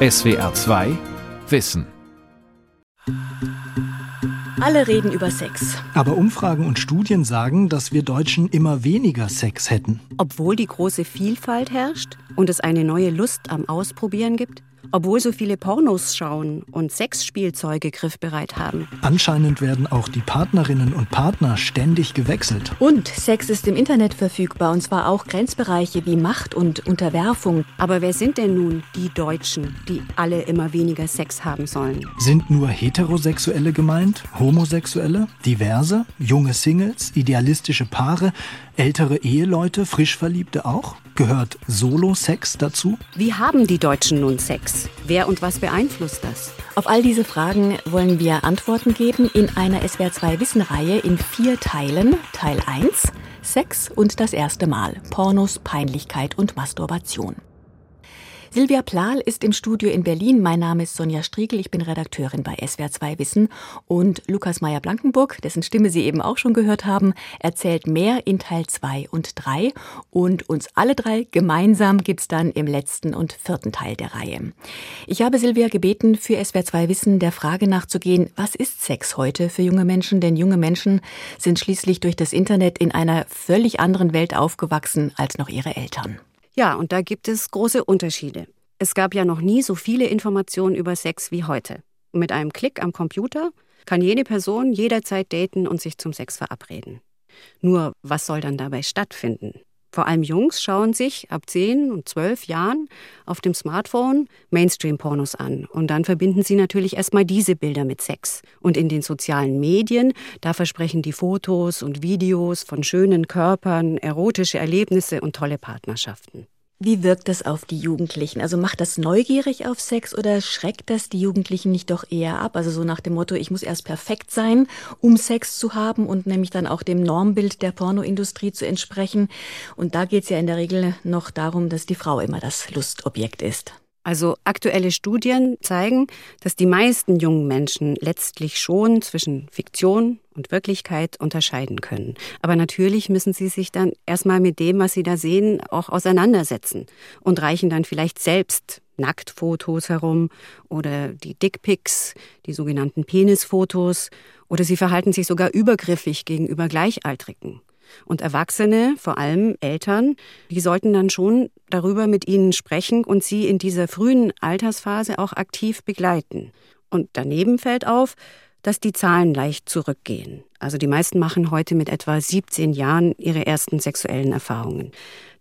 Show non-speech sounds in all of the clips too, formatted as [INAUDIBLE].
SWR 2 Wissen. Alle reden über Sex. Aber Umfragen und Studien sagen, dass wir Deutschen immer weniger Sex hätten. Obwohl die große Vielfalt herrscht und es eine neue Lust am Ausprobieren gibt? Obwohl so viele Pornos schauen und Sexspielzeuge griffbereit haben. Anscheinend werden auch die Partnerinnen und Partner ständig gewechselt. Und Sex ist im Internet verfügbar und zwar auch Grenzbereiche wie Macht und Unterwerfung. Aber wer sind denn nun die Deutschen, die alle immer weniger Sex haben sollen? Sind nur Heterosexuelle gemeint? Homosexuelle? Diverse? Junge Singles? Idealistische Paare? Ältere Eheleute? Frischverliebte auch? Gehört Solo-Sex dazu? Wie haben die Deutschen nun Sex? Wer und was beeinflusst das? Auf all diese Fragen wollen wir Antworten geben in einer SWR2 Wissen-Reihe in vier Teilen. Teil 1 Sex und das erste Mal. Pornos, Peinlichkeit und Masturbation. Silvia Plahl ist im Studio in Berlin. Mein Name ist Sonja Striegel. Ich bin Redakteurin bei SWR2 Wissen. Und Lukas Meyer-Blankenburg, dessen Stimme Sie eben auch schon gehört haben, erzählt mehr in Teil 2 und 3. Und uns alle drei gemeinsam gibt's dann im letzten und vierten Teil der Reihe. Ich habe Silvia gebeten, für SWR2 Wissen der Frage nachzugehen, was ist Sex heute für junge Menschen? Denn junge Menschen sind schließlich durch das Internet in einer völlig anderen Welt aufgewachsen als noch ihre Eltern. Ja, und da gibt es große Unterschiede. Es gab ja noch nie so viele Informationen über Sex wie heute. Mit einem Klick am Computer kann jede Person jederzeit daten und sich zum Sex verabreden. Nur, was soll dann dabei stattfinden? Vor allem Jungs schauen sich ab 10 und 12 Jahren auf dem Smartphone Mainstream-Pornos an. Und dann verbinden sie natürlich erstmal diese Bilder mit Sex. Und in den sozialen Medien, da versprechen die Fotos und Videos von schönen Körpern, erotische Erlebnisse und tolle Partnerschaften. Wie wirkt das auf die Jugendlichen? Also macht das neugierig auf Sex oder schreckt das die Jugendlichen nicht doch eher ab? Also so nach dem Motto, ich muss erst perfekt sein, um Sex zu haben und nämlich dann auch dem Normbild der Pornoindustrie zu entsprechen. Und da geht es ja in der Regel noch darum, dass die Frau immer das Lustobjekt ist. Also aktuelle Studien zeigen, dass die meisten jungen Menschen letztlich schon zwischen Fiktion und Wirklichkeit unterscheiden können. Aber natürlich müssen sie sich dann erstmal mit dem, was sie da sehen, auch auseinandersetzen und reichen dann vielleicht selbst Nacktfotos herum oder die Dickpics, die sogenannten Penisfotos, oder sie verhalten sich sogar übergriffig gegenüber Gleichaltrigen. Und Erwachsene, vor allem Eltern, die sollten dann schon darüber mit ihnen sprechen und sie in dieser frühen Altersphase auch aktiv begleiten. Und daneben fällt auf, dass die Zahlen leicht zurückgehen. Also die meisten machen heute mit etwa 17 Jahren ihre ersten sexuellen Erfahrungen.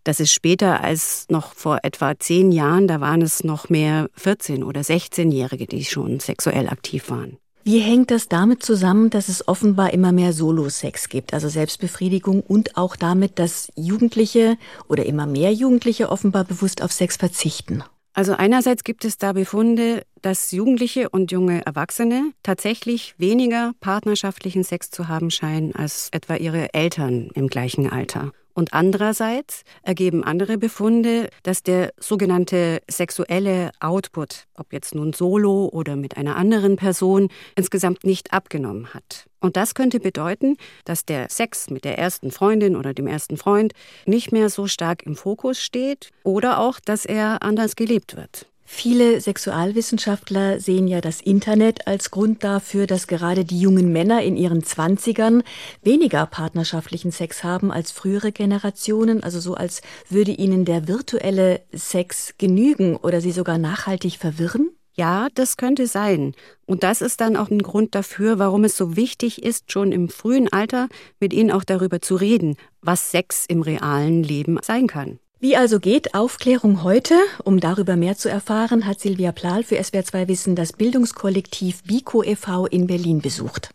Das ist später als noch vor etwa zehn Jahren, da waren es noch mehr 14- oder 16-Jährige, die schon sexuell aktiv waren. Wie hängt das damit zusammen, dass es offenbar immer mehr Solo-Sex gibt, also Selbstbefriedigung und auch damit, dass Jugendliche oder immer mehr Jugendliche offenbar bewusst auf Sex verzichten? Also einerseits gibt es da Befunde, dass Jugendliche und junge Erwachsene tatsächlich weniger partnerschaftlichen Sex zu haben scheinen als etwa ihre Eltern im gleichen Alter. Und andererseits ergeben andere Befunde, dass der sogenannte sexuelle Output, ob jetzt nun solo oder mit einer anderen Person, insgesamt nicht abgenommen hat. Und das könnte bedeuten, dass der Sex mit der ersten Freundin oder dem ersten Freund nicht mehr so stark im Fokus steht oder auch, dass er anders gelebt wird. Viele Sexualwissenschaftler sehen ja das Internet als Grund dafür, dass gerade die jungen Männer in ihren Zwanzigern weniger partnerschaftlichen Sex haben als frühere Generationen, also so als würde ihnen der virtuelle Sex genügen oder sie sogar nachhaltig verwirren? Ja, das könnte sein. Und das ist dann auch ein Grund dafür, warum es so wichtig ist, schon im frühen Alter mit ihnen auch darüber zu reden, was Sex im realen Leben sein kann. Wie also geht Aufklärung heute? Um darüber mehr zu erfahren, hat Silvia Plahl für SWR2 Wissen das Bildungskollektiv BICO e.V. in Berlin besucht.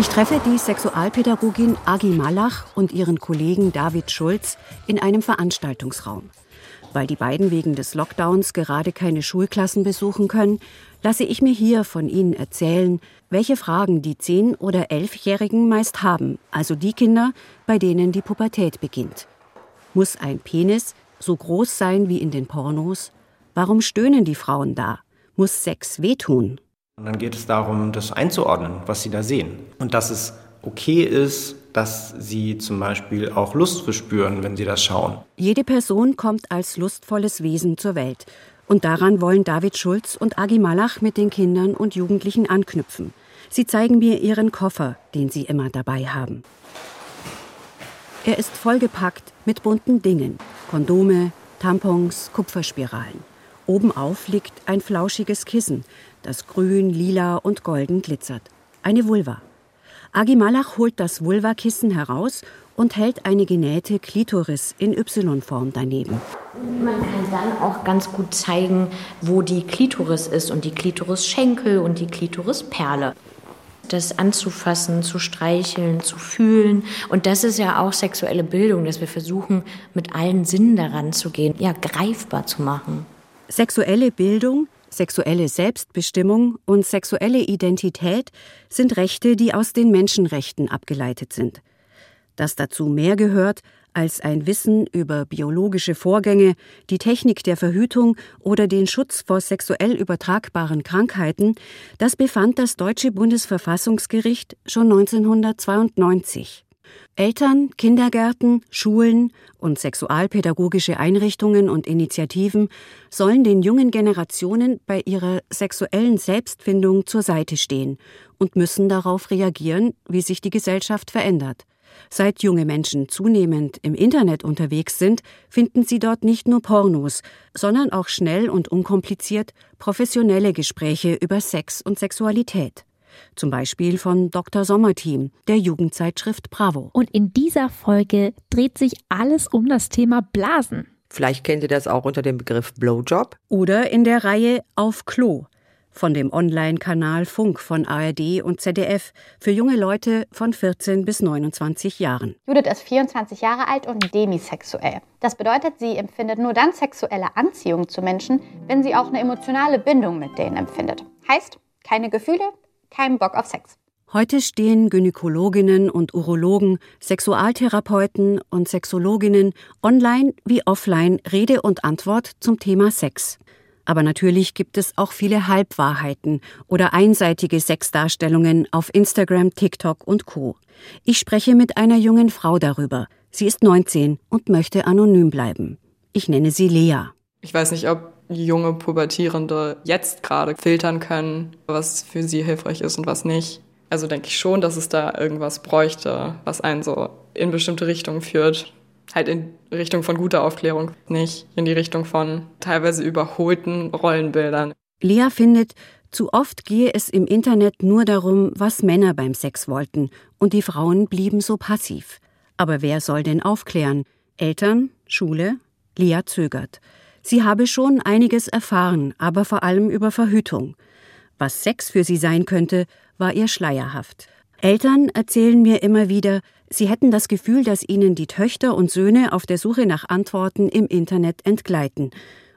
Ich treffe die Sexualpädagogin Agi Malach und ihren Kollegen David Schulz in einem Veranstaltungsraum. Weil die beiden wegen des Lockdowns gerade keine Schulklassen besuchen können, lasse ich mir hier von ihnen erzählen, welche Fragen die 10- oder 11-Jährigen meist haben, also die Kinder, bei denen die Pubertät beginnt. Muss ein Penis so groß sein wie in den Pornos? Warum stöhnen die Frauen da? Muss Sex wehtun? Und dann geht es darum, das einzuordnen, was sie da sehen. Und dass es okay ist, dass sie zum Beispiel auch Lust verspüren, wenn sie das schauen. Jede Person kommt als lustvolles Wesen zur Welt. Und daran wollen David Schulz und Agi Malach mit den Kindern und Jugendlichen anknüpfen. Sie zeigen mir ihren Koffer, den sie immer dabei haben. Er ist vollgepackt mit bunten Dingen. Kondome, Tampons, Kupferspiralen. Obenauf liegt ein flauschiges Kissen, das grün, lila und golden glitzert. Eine Vulva. Agi Malach holt das Vulva-Kissen heraus und hält eine genähte Klitoris in Y-Form daneben. Man kann dann auch ganz gut zeigen, wo die Klitoris ist und die Klitoris-Schenkel und die Klitorisperle. Das anzufassen, zu streicheln, zu fühlen. Und das ist ja auch sexuelle Bildung, dass wir versuchen, mit allen Sinnen daran zu gehen, ja, greifbar zu machen. Sexuelle Bildung, sexuelle Selbstbestimmung und sexuelle Identität sind Rechte, die aus den Menschenrechten abgeleitet sind dass dazu mehr gehört als ein Wissen über biologische Vorgänge, die Technik der Verhütung oder den Schutz vor sexuell übertragbaren Krankheiten, das befand das deutsche Bundesverfassungsgericht schon 1992. Eltern, Kindergärten, Schulen und sexualpädagogische Einrichtungen und Initiativen sollen den jungen Generationen bei ihrer sexuellen Selbstfindung zur Seite stehen und müssen darauf reagieren, wie sich die Gesellschaft verändert. Seit junge Menschen zunehmend im Internet unterwegs sind, finden sie dort nicht nur Pornos, sondern auch schnell und unkompliziert professionelle Gespräche über Sex und Sexualität. Zum Beispiel von Dr. Sommerteam, der Jugendzeitschrift Bravo. Und in dieser Folge dreht sich alles um das Thema Blasen. Vielleicht kennt ihr das auch unter dem Begriff Blowjob. Oder in der Reihe Auf Klo, von dem Online-Kanal Funk von ARD und ZDF für junge Leute von 14 bis 29 Jahren. Judith ist 24 Jahre alt und demisexuell. Das bedeutet, sie empfindet nur dann sexuelle Anziehung zu Menschen, wenn sie auch eine emotionale Bindung mit denen empfindet. Heißt, keine Gefühle, kein Bock auf Sex. Heute stehen Gynäkologinnen und Urologen, Sexualtherapeuten und Sexologinnen online wie offline Rede und Antwort zum Thema Sex. Aber natürlich gibt es auch viele Halbwahrheiten oder einseitige Sexdarstellungen auf Instagram, TikTok und Co. Ich spreche mit einer jungen Frau darüber. Sie ist 19 und möchte anonym bleiben. Ich nenne sie Lea. Ich weiß nicht, ob junge Pubertierende jetzt gerade filtern können, was für sie hilfreich ist und was nicht. Also denke ich schon, dass es da irgendwas bräuchte, was einen so in bestimmte Richtungen führt halt in Richtung von guter Aufklärung, nicht in die Richtung von teilweise überholten Rollenbildern. Lea findet, zu oft gehe es im Internet nur darum, was Männer beim Sex wollten, und die Frauen blieben so passiv. Aber wer soll denn aufklären? Eltern? Schule? Lea zögert. Sie habe schon einiges erfahren, aber vor allem über Verhütung. Was Sex für sie sein könnte, war ihr schleierhaft. Eltern erzählen mir immer wieder, sie hätten das Gefühl, dass ihnen die Töchter und Söhne auf der Suche nach Antworten im Internet entgleiten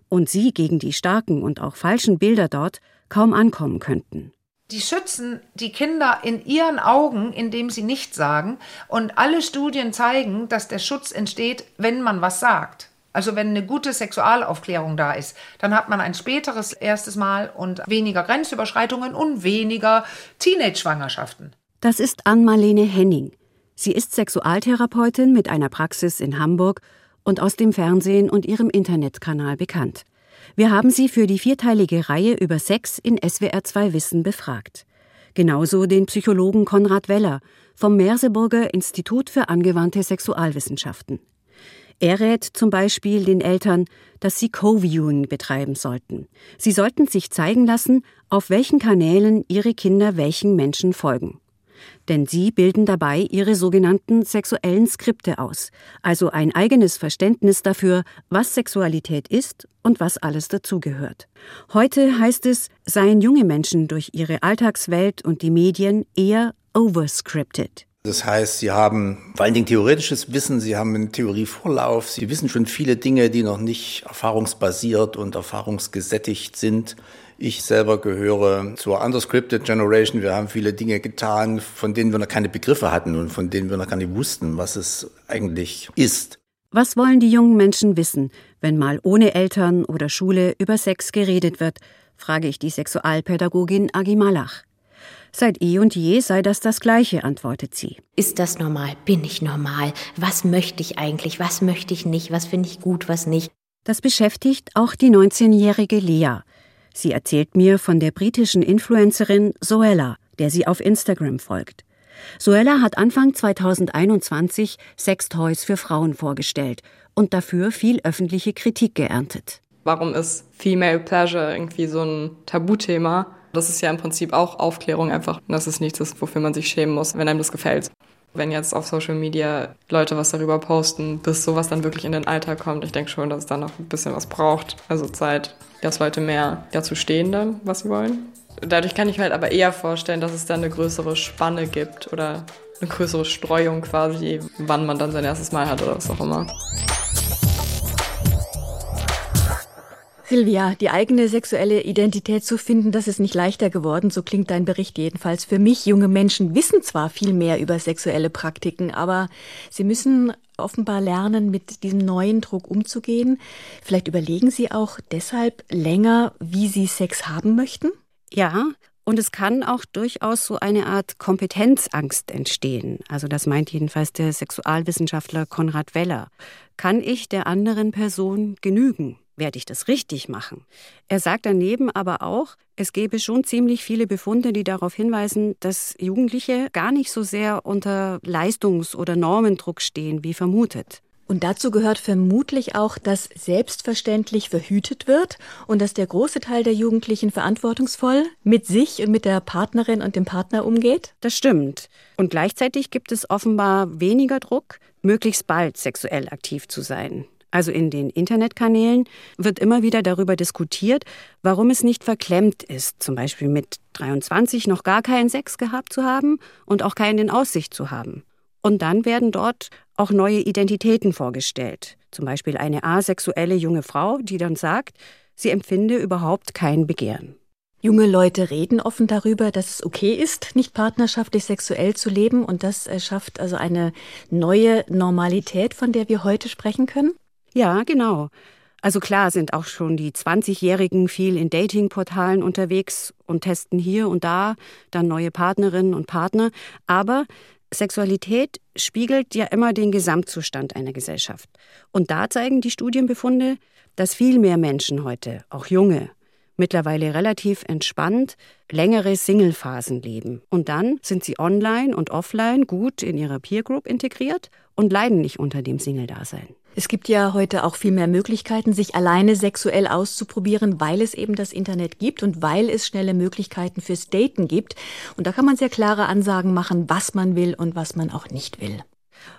und sie gegen die starken und auch falschen Bilder dort kaum ankommen könnten. Die schützen die Kinder in ihren Augen, indem sie nichts sagen. Und alle Studien zeigen, dass der Schutz entsteht, wenn man was sagt. Also wenn eine gute Sexualaufklärung da ist, dann hat man ein späteres erstes Mal und weniger Grenzüberschreitungen und weniger Teenage-Schwangerschaften. Das ist Ann-Marlene Henning. Sie ist Sexualtherapeutin mit einer Praxis in Hamburg und aus dem Fernsehen und ihrem Internetkanal bekannt. Wir haben sie für die vierteilige Reihe über Sex in SWR 2 Wissen befragt. Genauso den Psychologen Konrad Weller vom Merseburger Institut für angewandte Sexualwissenschaften. Er rät zum Beispiel den Eltern, dass sie Co-Viewing betreiben sollten. Sie sollten sich zeigen lassen, auf welchen Kanälen ihre Kinder welchen Menschen folgen denn sie bilden dabei ihre sogenannten sexuellen Skripte aus, also ein eigenes Verständnis dafür, was Sexualität ist und was alles dazugehört. Heute heißt es, seien junge Menschen durch ihre Alltagswelt und die Medien eher overscripted. Das heißt, sie haben vor allen Dingen theoretisches Wissen, sie haben einen Theorievorlauf, sie wissen schon viele Dinge, die noch nicht erfahrungsbasiert und erfahrungsgesättigt sind. Ich selber gehöre zur Underscripted Generation. Wir haben viele Dinge getan, von denen wir noch keine Begriffe hatten und von denen wir noch gar nicht wussten, was es eigentlich ist. Was wollen die jungen Menschen wissen, wenn mal ohne Eltern oder Schule über Sex geredet wird, frage ich die Sexualpädagogin Agi Malach. Seit eh und je sei das das Gleiche, antwortet sie. Ist das normal? Bin ich normal? Was möchte ich eigentlich? Was möchte ich nicht? Was finde ich gut? Was nicht? Das beschäftigt auch die 19-jährige Lea. Sie erzählt mir von der britischen Influencerin Zoella, der sie auf Instagram folgt. Zoella hat Anfang 2021 Sextoys für Frauen vorgestellt und dafür viel öffentliche Kritik geerntet. Warum ist Female Pleasure irgendwie so ein Tabuthema? Das ist ja im Prinzip auch Aufklärung einfach. Das ist nichts, wofür man sich schämen muss, wenn einem das gefällt. Wenn jetzt auf Social Media Leute was darüber posten, bis sowas dann wirklich in den Alltag kommt, ich denke schon, dass es da noch ein bisschen was braucht. Also Zeit, dass Leute mehr dazu stehen dann, was sie wollen. Dadurch kann ich mir halt aber eher vorstellen, dass es dann eine größere Spanne gibt oder eine größere Streuung quasi, wann man dann sein erstes Mal hat oder was auch immer. Silvia, die eigene sexuelle Identität zu finden, das ist nicht leichter geworden, so klingt dein Bericht jedenfalls. Für mich, junge Menschen wissen zwar viel mehr über sexuelle Praktiken, aber sie müssen offenbar lernen, mit diesem neuen Druck umzugehen. Vielleicht überlegen sie auch deshalb länger, wie sie Sex haben möchten? Ja, und es kann auch durchaus so eine Art Kompetenzangst entstehen. Also das meint jedenfalls der Sexualwissenschaftler Konrad Weller. Kann ich der anderen Person genügen? Werde ich das richtig machen? Er sagt daneben aber auch, es gäbe schon ziemlich viele Befunde, die darauf hinweisen, dass Jugendliche gar nicht so sehr unter Leistungs- oder Normendruck stehen, wie vermutet. Und dazu gehört vermutlich auch, dass selbstverständlich verhütet wird und dass der große Teil der Jugendlichen verantwortungsvoll mit sich und mit der Partnerin und dem Partner umgeht? Das stimmt. Und gleichzeitig gibt es offenbar weniger Druck, möglichst bald sexuell aktiv zu sein also in den Internetkanälen, wird immer wieder darüber diskutiert, warum es nicht verklemmt ist, zum Beispiel mit 23 noch gar keinen Sex gehabt zu haben und auch keinen in Aussicht zu haben. Und dann werden dort auch neue Identitäten vorgestellt, zum Beispiel eine asexuelle junge Frau, die dann sagt, sie empfinde überhaupt kein Begehren. Junge Leute reden offen darüber, dass es okay ist, nicht partnerschaftlich sexuell zu leben und das schafft also eine neue Normalität, von der wir heute sprechen können? Ja, genau. Also klar sind auch schon die 20-Jährigen viel in Datingportalen unterwegs und testen hier und da dann neue Partnerinnen und Partner. Aber Sexualität spiegelt ja immer den Gesamtzustand einer Gesellschaft. Und da zeigen die Studienbefunde, dass viel mehr Menschen heute, auch junge, mittlerweile relativ entspannt längere Single-Phasen leben. Und dann sind sie online und offline gut in ihrer Peer Group integriert und leiden nicht unter dem Single-Dasein. Es gibt ja heute auch viel mehr Möglichkeiten, sich alleine sexuell auszuprobieren, weil es eben das Internet gibt und weil es schnelle Möglichkeiten fürs Daten gibt. Und da kann man sehr klare Ansagen machen, was man will und was man auch nicht will.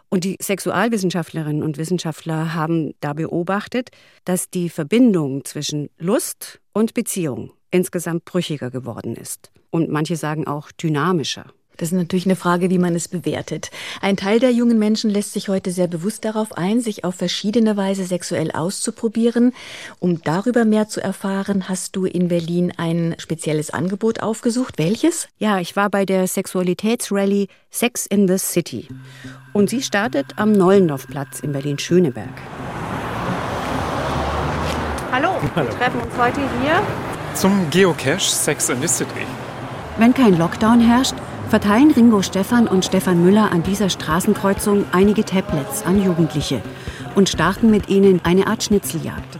Und die Sexualwissenschaftlerinnen und Wissenschaftler haben da beobachtet, dass die Verbindung zwischen Lust und Beziehung insgesamt brüchiger geworden ist. Und manche sagen auch dynamischer. Das ist natürlich eine Frage, wie man es bewertet. Ein Teil der jungen Menschen lässt sich heute sehr bewusst darauf ein, sich auf verschiedene Weise sexuell auszuprobieren. Um darüber mehr zu erfahren, hast du in Berlin ein spezielles Angebot aufgesucht. Welches? Ja, ich war bei der Sexualitätsrallye Sex in the City. Und sie startet am Nollendorfplatz in Berlin-Schöneberg. Hallo, wir treffen uns heute hier zum Geocache Sex in the City. Wenn kein Lockdown herrscht, verteilen Ringo Stefan und Stefan Müller an dieser Straßenkreuzung einige Tablets an Jugendliche und starten mit ihnen eine Art Schnitzeljagd.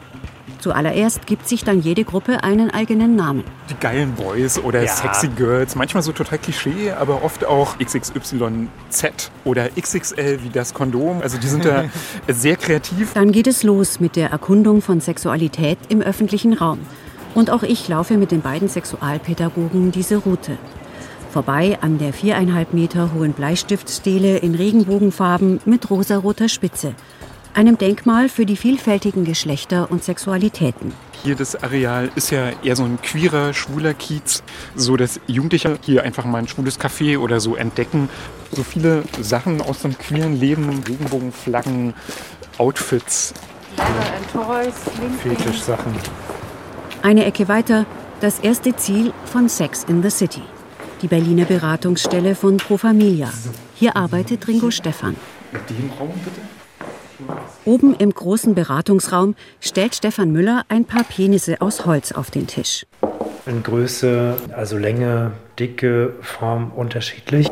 Zuallererst gibt sich dann jede Gruppe einen eigenen Namen. Die geilen Boys oder ja. sexy Girls, manchmal so total Klischee, aber oft auch XXYZ oder XXL wie das Kondom. Also die sind da [LAUGHS] sehr kreativ. Dann geht es los mit der Erkundung von Sexualität im öffentlichen Raum. Und auch ich laufe mit den beiden Sexualpädagogen diese Route vorbei an der viereinhalb Meter hohen Bleistiftstele in Regenbogenfarben mit rosaroter Spitze, einem Denkmal für die vielfältigen Geschlechter und Sexualitäten. Hier das Areal ist ja eher so ein queerer, schwuler Kiez, so dass Jugendliche hier einfach mal ein schwules Café oder so entdecken. So viele Sachen aus dem queeren Leben, Regenbogenflaggen, Outfits, Fetischsachen. Eine Ecke weiter das erste Ziel von Sex in the City die Berliner Beratungsstelle von Pro Familia. Hier arbeitet Ringo Stefan. Oben im großen Beratungsraum stellt Stefan Müller ein paar Penisse aus Holz auf den Tisch. In Größe, also Länge, Dicke, Form unterschiedlich.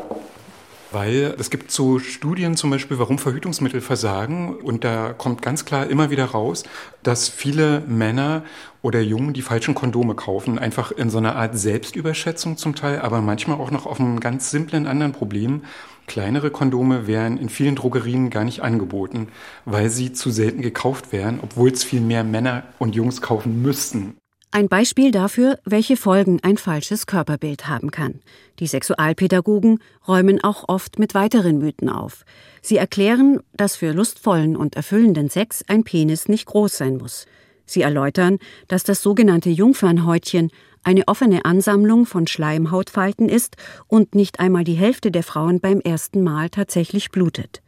Weil es gibt so Studien zum Beispiel, warum Verhütungsmittel versagen. Und da kommt ganz klar immer wieder raus, dass viele Männer oder Jungen die falschen Kondome kaufen. Einfach in so einer Art Selbstüberschätzung zum Teil, aber manchmal auch noch auf einem ganz simplen anderen Problem. Kleinere Kondome werden in vielen Drogerien gar nicht angeboten, weil sie zu selten gekauft werden, obwohl es viel mehr Männer und Jungs kaufen müssten. Ein Beispiel dafür, welche Folgen ein falsches Körperbild haben kann. Die Sexualpädagogen räumen auch oft mit weiteren Mythen auf. Sie erklären, dass für lustvollen und erfüllenden Sex ein Penis nicht groß sein muss. Sie erläutern, dass das sogenannte Jungfernhäutchen eine offene Ansammlung von Schleimhautfalten ist und nicht einmal die Hälfte der Frauen beim ersten Mal tatsächlich blutet.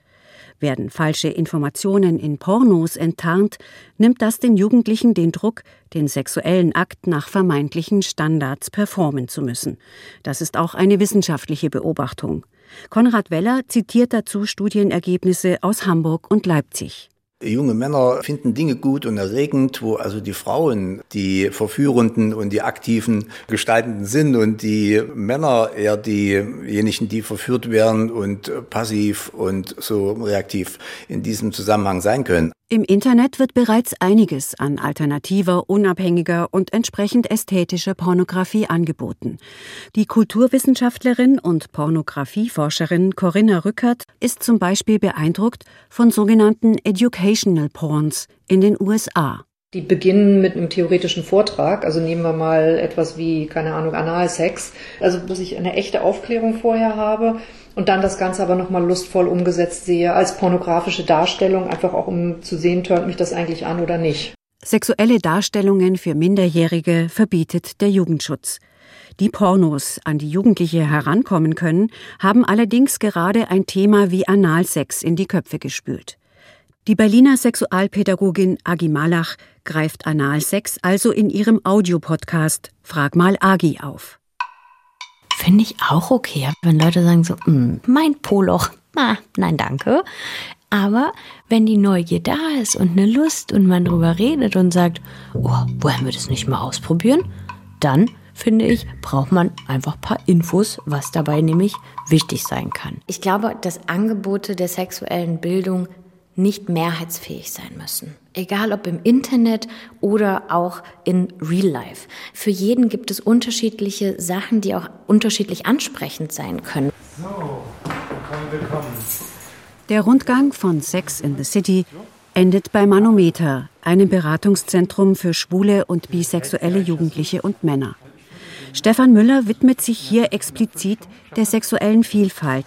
Werden falsche Informationen in Pornos enttarnt, nimmt das den Jugendlichen den Druck, den sexuellen Akt nach vermeintlichen Standards performen zu müssen. Das ist auch eine wissenschaftliche Beobachtung. Konrad Weller zitiert dazu Studienergebnisse aus Hamburg und Leipzig. Junge Männer finden Dinge gut und erregend, wo also die Frauen die verführenden und die aktiven Gestaltenden sind und die Männer eher diejenigen, die verführt werden und passiv und so reaktiv in diesem Zusammenhang sein können. Im Internet wird bereits einiges an alternativer, unabhängiger und entsprechend ästhetischer Pornografie angeboten. Die Kulturwissenschaftlerin und Pornografieforscherin Corinna Rückert ist zum Beispiel beeindruckt von sogenannten Educational Porns in den USA. Die beginnen mit einem theoretischen Vortrag. Also nehmen wir mal etwas wie, keine Ahnung, Analsex. Also, dass ich eine echte Aufklärung vorher habe und dann das Ganze aber nochmal lustvoll umgesetzt sehe als pornografische Darstellung, einfach auch um zu sehen, tönt mich das eigentlich an oder nicht. Sexuelle Darstellungen für Minderjährige verbietet der Jugendschutz. Die Pornos, an die Jugendliche herankommen können, haben allerdings gerade ein Thema wie Analsex in die Köpfe gespült. Die Berliner Sexualpädagogin Agi Malach greift Analsex also in ihrem Audiopodcast Frag mal Agi auf. Finde ich auch okay, wenn Leute sagen so, mm, mein Poloch, ah, nein danke. Aber wenn die Neugier da ist und eine Lust und man drüber redet und sagt, oh, wollen wir das nicht mal ausprobieren? Dann finde ich, braucht man einfach ein paar Infos, was dabei nämlich wichtig sein kann. Ich glaube, dass Angebote der sexuellen Bildung nicht mehrheitsfähig sein müssen. Egal ob im Internet oder auch in Real Life. Für jeden gibt es unterschiedliche Sachen, die auch unterschiedlich ansprechend sein können. So, willkommen, willkommen. Der Rundgang von Sex in the City endet bei Manometer, einem Beratungszentrum für schwule und bisexuelle Jugendliche und Männer. Stefan Müller widmet sich hier explizit der sexuellen Vielfalt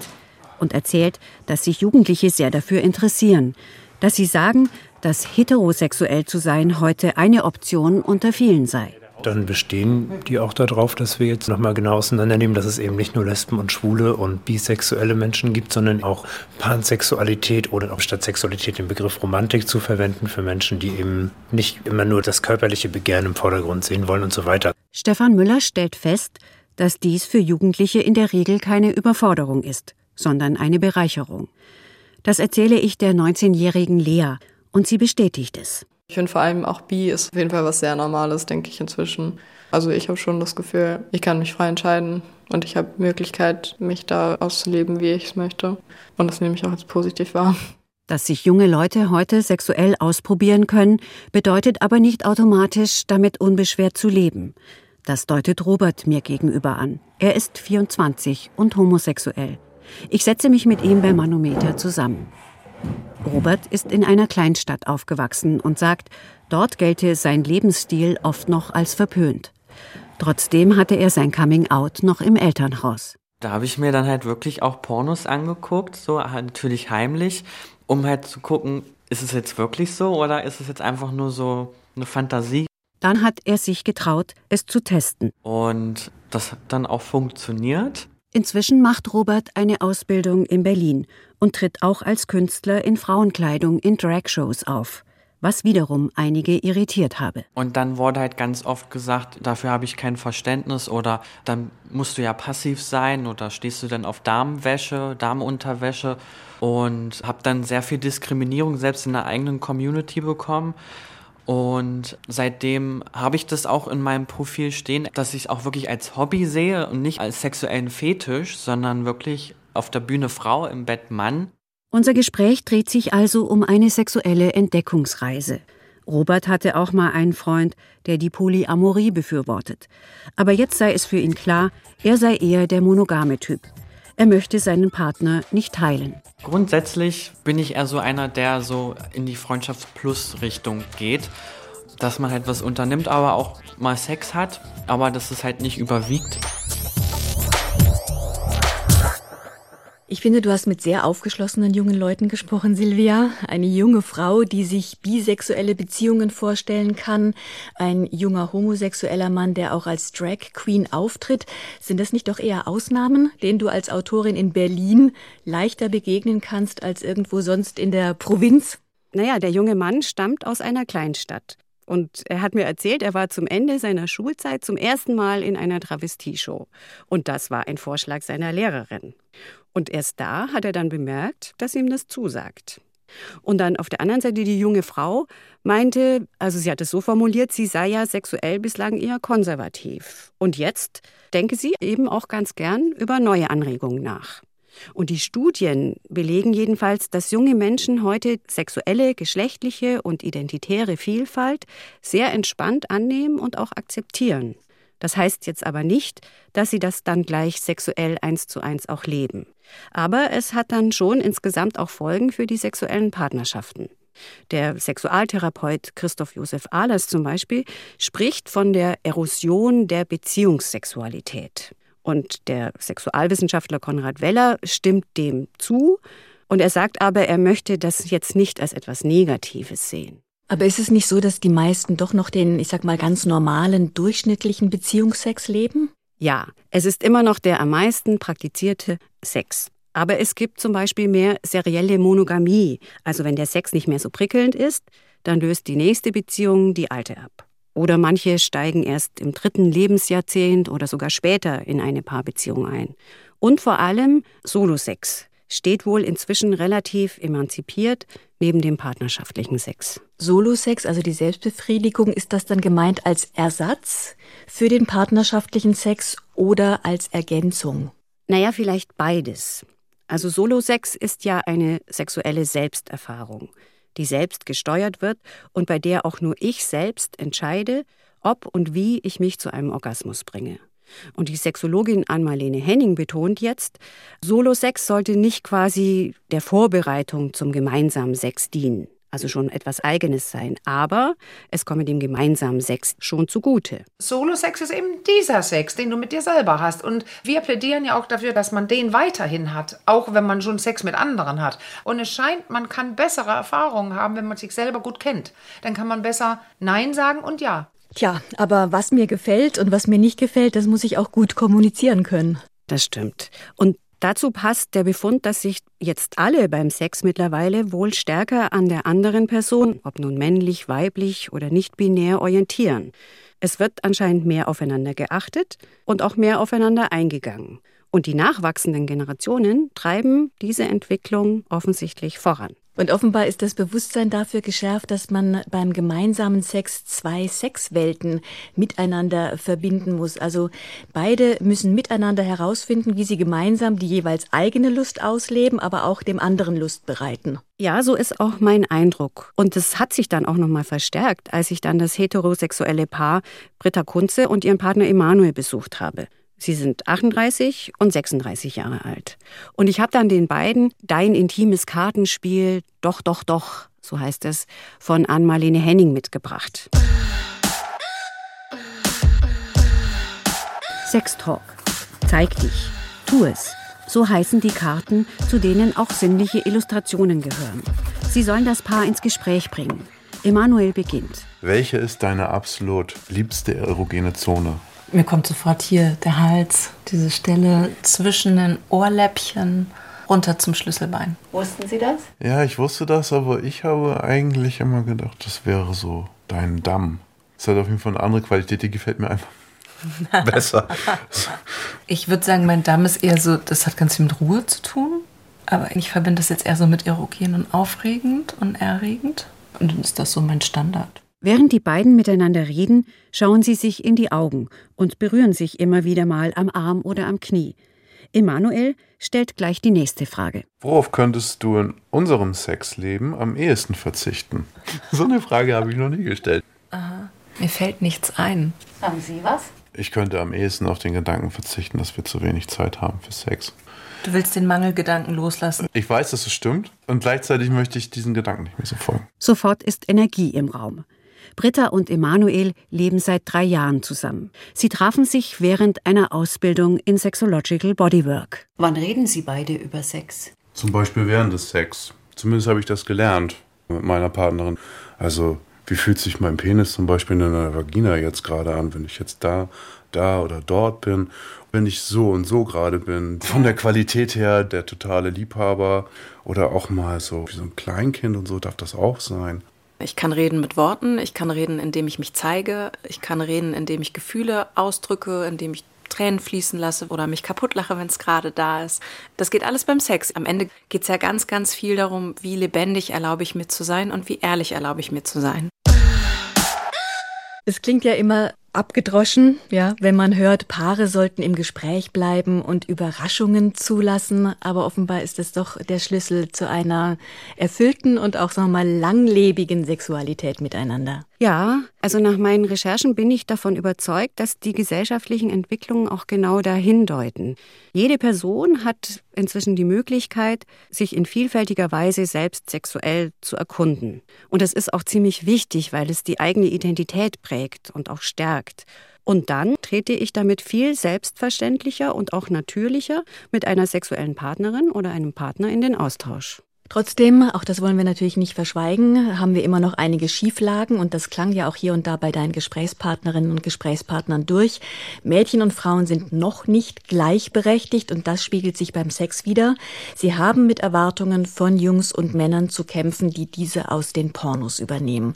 und erzählt, dass sich Jugendliche sehr dafür interessieren, dass sie sagen, dass heterosexuell zu sein heute eine Option unter vielen sei. Dann bestehen die auch darauf, dass wir jetzt nochmal genau auseinandernehmen, dass es eben nicht nur Lesben und Schwule und bisexuelle Menschen gibt, sondern auch Pansexualität oder auch statt Sexualität den Begriff Romantik zu verwenden für Menschen, die eben nicht immer nur das körperliche Begehren im Vordergrund sehen wollen und so weiter. Stefan Müller stellt fest, dass dies für Jugendliche in der Regel keine Überforderung ist sondern eine Bereicherung. Das erzähle ich der 19-jährigen Lea und sie bestätigt es. Ich finde vor allem auch Bi ist auf jeden Fall was sehr Normales, denke ich inzwischen. Also ich habe schon das Gefühl, ich kann mich frei entscheiden und ich habe Möglichkeit, mich da auszuleben, wie ich es möchte. Und das nehme ich auch als positiv wahr. Dass sich junge Leute heute sexuell ausprobieren können, bedeutet aber nicht automatisch, damit unbeschwert zu leben. Das deutet Robert mir gegenüber an. Er ist 24 und homosexuell. Ich setze mich mit ihm bei Manometer zusammen. Robert ist in einer Kleinstadt aufgewachsen und sagt, dort gelte sein Lebensstil oft noch als verpönt. Trotzdem hatte er sein Coming-out noch im Elternhaus. Da habe ich mir dann halt wirklich auch Pornos angeguckt, so natürlich heimlich, um halt zu gucken, ist es jetzt wirklich so oder ist es jetzt einfach nur so eine Fantasie? Dann hat er sich getraut, es zu testen. Und das hat dann auch funktioniert. Inzwischen macht Robert eine Ausbildung in Berlin und tritt auch als Künstler in Frauenkleidung in Dragshows auf, was wiederum einige irritiert habe. Und dann wurde halt ganz oft gesagt, dafür habe ich kein Verständnis oder dann musst du ja passiv sein oder stehst du denn auf Damenwäsche, Damenunterwäsche und habe dann sehr viel Diskriminierung selbst in der eigenen Community bekommen Und seitdem habe ich das auch in meinem Profil stehen, dass ich es auch wirklich als Hobby sehe und nicht als sexuellen Fetisch, sondern wirklich auf der Bühne Frau, im Bett Mann. Unser Gespräch dreht sich also um eine sexuelle Entdeckungsreise. Robert hatte auch mal einen Freund, der die Polyamorie befürwortet. Aber jetzt sei es für ihn klar, er sei eher der monogame Typ. Er möchte seinen Partner nicht teilen. Grundsätzlich bin ich eher so einer, der so in die Freundschafts-Plus-Richtung geht. Dass man halt was unternimmt, aber auch mal Sex hat, aber dass es halt nicht überwiegt. Ich finde, du hast mit sehr aufgeschlossenen jungen Leuten gesprochen, Silvia. Eine junge Frau, die sich bisexuelle Beziehungen vorstellen kann. Ein junger homosexueller Mann, der auch als Drag Queen auftritt. Sind das nicht doch eher Ausnahmen, denen du als Autorin in Berlin leichter begegnen kannst als irgendwo sonst in der Provinz? Naja, der junge Mann stammt aus einer Kleinstadt. Und er hat mir erzählt, er war zum Ende seiner Schulzeit zum ersten Mal in einer Travestieshow. Und das war ein Vorschlag seiner Lehrerin. Und erst da hat er dann bemerkt, dass ihm das zusagt. Und dann auf der anderen Seite die junge Frau meinte, also sie hat es so formuliert, sie sei ja sexuell bislang eher konservativ. Und jetzt denke sie eben auch ganz gern über neue Anregungen nach. Und die Studien belegen jedenfalls, dass junge Menschen heute sexuelle, geschlechtliche und identitäre Vielfalt sehr entspannt annehmen und auch akzeptieren. Das heißt jetzt aber nicht, dass sie das dann gleich sexuell eins zu eins auch leben. Aber es hat dann schon insgesamt auch Folgen für die sexuellen Partnerschaften. Der Sexualtherapeut Christoph Josef Ahlers zum Beispiel spricht von der Erosion der Beziehungssexualität. Und der Sexualwissenschaftler Konrad Weller stimmt dem zu. Und er sagt aber, er möchte das jetzt nicht als etwas Negatives sehen. Aber ist es nicht so, dass die meisten doch noch den, ich sag mal, ganz normalen, durchschnittlichen Beziehungsex leben? Ja, es ist immer noch der am meisten praktizierte Sex. Aber es gibt zum Beispiel mehr serielle Monogamie. Also wenn der Sex nicht mehr so prickelnd ist, dann löst die nächste Beziehung die alte ab. Oder manche steigen erst im dritten Lebensjahrzehnt oder sogar später in eine Paarbeziehung ein. Und vor allem Solosex steht wohl inzwischen relativ emanzipiert neben dem partnerschaftlichen Sex. Solosex, also die Selbstbefriedigung, ist das dann gemeint als Ersatz für den partnerschaftlichen Sex oder als Ergänzung? Naja, vielleicht beides. Also Solosex ist ja eine sexuelle Selbsterfahrung, die selbst gesteuert wird und bei der auch nur ich selbst entscheide, ob und wie ich mich zu einem Orgasmus bringe. Und die Sexologin Ann-Marlene Henning betont jetzt, Solo-Sex sollte nicht quasi der Vorbereitung zum gemeinsamen Sex dienen, also schon etwas Eigenes sein, aber es komme dem gemeinsamen Sex schon zugute. Solo-Sex ist eben dieser Sex, den du mit dir selber hast. Und wir plädieren ja auch dafür, dass man den weiterhin hat, auch wenn man schon Sex mit anderen hat. Und es scheint, man kann bessere Erfahrungen haben, wenn man sich selber gut kennt. Dann kann man besser Nein sagen und Ja. Tja, aber was mir gefällt und was mir nicht gefällt, das muss ich auch gut kommunizieren können. Das stimmt. Und dazu passt der Befund, dass sich jetzt alle beim Sex mittlerweile wohl stärker an der anderen Person, ob nun männlich, weiblich oder nicht binär, orientieren. Es wird anscheinend mehr aufeinander geachtet und auch mehr aufeinander eingegangen. Und die nachwachsenden Generationen treiben diese Entwicklung offensichtlich voran. Und offenbar ist das Bewusstsein dafür geschärft, dass man beim gemeinsamen Sex zwei Sexwelten miteinander verbinden muss. Also beide müssen miteinander herausfinden, wie sie gemeinsam die jeweils eigene Lust ausleben, aber auch dem anderen Lust bereiten. Ja, so ist auch mein Eindruck. Und es hat sich dann auch nochmal verstärkt, als ich dann das heterosexuelle Paar Britta Kunze und ihren Partner Emanuel besucht habe. Sie sind 38 und 36 Jahre alt. Und ich habe dann den beiden Dein intimes Kartenspiel Doch, doch, doch, so heißt es, von Ann-Marlene Henning mitgebracht. Sextalk. Zeig dich. Tu es. So heißen die Karten, zu denen auch sinnliche Illustrationen gehören. Sie sollen das Paar ins Gespräch bringen. Emanuel beginnt. Welche ist deine absolut liebste erogene Zone? Mir kommt sofort hier der Hals, diese Stelle zwischen den Ohrläppchen runter zum Schlüsselbein. Wussten Sie das? Ja, ich wusste das, aber ich habe eigentlich immer gedacht, das wäre so dein Damm. Das hat auf jeden Fall eine andere Qualität, die gefällt mir einfach [LAUGHS] besser. Ich würde sagen, mein Damm ist eher so, das hat ganz viel mit Ruhe zu tun. Aber ich verbinde das jetzt eher so mit erogen und aufregend und erregend. Und dann ist das so mein Standard. Während die beiden miteinander reden, schauen sie sich in die Augen und berühren sich immer wieder mal am Arm oder am Knie. Emanuel stellt gleich die nächste Frage. Worauf könntest du in unserem Sexleben am ehesten verzichten? [LAUGHS] So eine Frage habe ich noch nie gestellt. Aha. Mir fällt nichts ein. Haben Sie was? Ich könnte am ehesten auf den Gedanken verzichten, dass wir zu wenig Zeit haben für Sex. Du willst den Mangelgedanken loslassen. Ich weiß, dass es stimmt und gleichzeitig möchte ich diesen Gedanken nicht mehr so folgen. Sofort ist Energie im Raum. Britta und Emanuel leben seit drei Jahren zusammen. Sie trafen sich während einer Ausbildung in Sexological Bodywork. Wann reden Sie beide über Sex? Zum Beispiel während des Sex. Zumindest habe ich das gelernt mit meiner Partnerin. Also, wie fühlt sich mein Penis zum Beispiel in einer Vagina jetzt gerade an, wenn ich jetzt da, da oder dort bin? Wenn ich so und so gerade bin. Von der Qualität her der totale Liebhaber oder auch mal so wie so ein Kleinkind und so darf das auch sein. Ich kann reden mit Worten, ich kann reden, indem ich mich zeige, ich kann reden, indem ich Gefühle ausdrücke, indem ich Tränen fließen lasse oder mich kaputt lache, wenn es gerade da ist. Das geht alles beim Sex. Am Ende geht es ja ganz, ganz viel darum, wie lebendig erlaube ich mir zu sein und wie ehrlich erlaube ich mir zu sein. Es klingt ja immer abgedroschen, ja, wenn man hört, Paare sollten im Gespräch bleiben und Überraschungen zulassen, aber offenbar ist es doch der Schlüssel zu einer erfüllten und auch sagen wir mal langlebigen Sexualität miteinander. Ja, also nach meinen Recherchen bin ich davon überzeugt, dass die gesellschaftlichen Entwicklungen auch genau dahin deuten. Jede Person hat inzwischen die Möglichkeit, sich in vielfältiger Weise selbst sexuell zu erkunden. Und das ist auch ziemlich wichtig, weil es die eigene Identität prägt und auch stärkt. Und dann trete ich damit viel selbstverständlicher und auch natürlicher mit einer sexuellen Partnerin oder einem Partner in den Austausch. Trotzdem, auch das wollen wir natürlich nicht verschweigen, haben wir immer noch einige Schieflagen und das klang ja auch hier und da bei deinen Gesprächspartnerinnen und Gesprächspartnern durch. Mädchen und Frauen sind noch nicht gleichberechtigt und das spiegelt sich beim Sex wieder. Sie haben mit Erwartungen von Jungs und Männern zu kämpfen, die diese aus den Pornos übernehmen.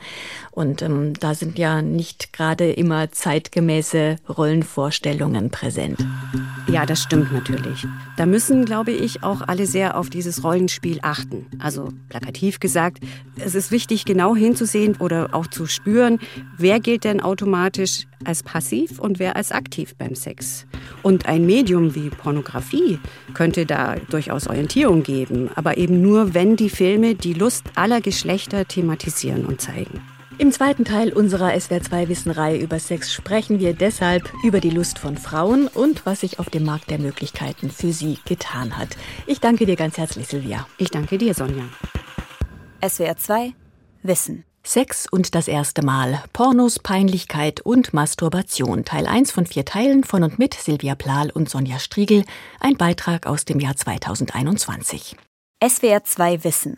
Und ähm, da sind ja nicht gerade immer zeitgemäße Rollenvorstellungen präsent. Ja, das stimmt natürlich. Da müssen, glaube ich, auch alle sehr auf dieses Rollenspiel achten. Also plakativ gesagt, es ist wichtig, genau hinzusehen oder auch zu spüren, wer gilt denn automatisch als passiv und wer als aktiv beim Sex. Und ein Medium wie Pornografie könnte da durchaus Orientierung geben, aber eben nur, wenn die Filme die Lust aller Geschlechter thematisieren und zeigen. Im zweiten Teil unserer SWR2 Wissenreihe über Sex sprechen wir deshalb über die Lust von Frauen und was sich auf dem Markt der Möglichkeiten für sie getan hat. Ich danke dir ganz herzlich, Silvia. Ich danke dir, Sonja. SWR2 Wissen. Sex und das erste Mal. Pornos, Peinlichkeit und Masturbation. Teil 1 von vier Teilen von und mit Silvia Plahl und Sonja Striegel. Ein Beitrag aus dem Jahr 2021. SWR2 Wissen.